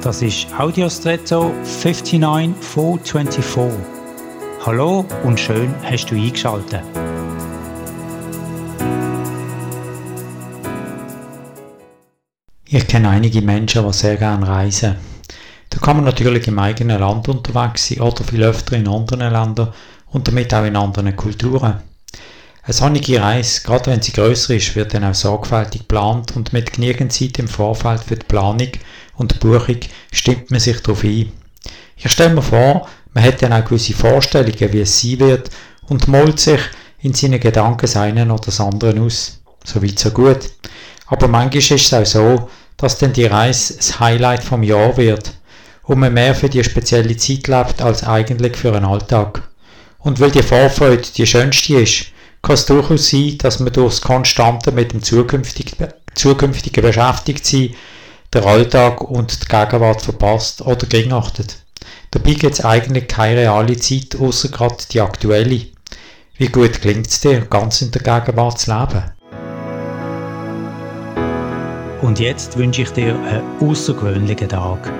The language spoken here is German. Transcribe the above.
Das ist Audiostretto 59424. Hallo und schön hast du eingeschaltet. Ich kenne einige Menschen, die sehr gerne reisen. Da kann man natürlich im eigenen Land unterwegs sein oder viel öfter in anderen Ländern und damit auch in anderen Kulturen. Eine sonnige Reise, gerade wenn sie grösser ist, wird dann auch sorgfältig geplant und mit genügend Zeit im Vorfeld für die Planung und Buchung stimmt man sich darauf ein. Ich stelle mir vor, man hat dann auch gewisse Vorstellungen, wie es sein wird und malt sich in seinen Gedanken das eine oder das andere aus. So weit, so gut. Aber manchmal ist es auch so, dass dann die Reise das Highlight vom Jahr wird und man mehr für die spezielle Zeit lebt als eigentlich für einen Alltag. Und weil die Vorfreude die schönste ist, kann es durchaus sein, dass man durch das Konstante mit dem zukünftigen, zukünftigen Beschäftigtsein den Alltag und die Gegenwart verpasst oder gegenachtet. Dabei gibt es eigentlich keine reale Zeit, außer gerade die aktuelle. Wie gut klingt es dir, ganz in der Gegenwart zu leben? Und jetzt wünsche ich dir einen außergewöhnlichen Tag.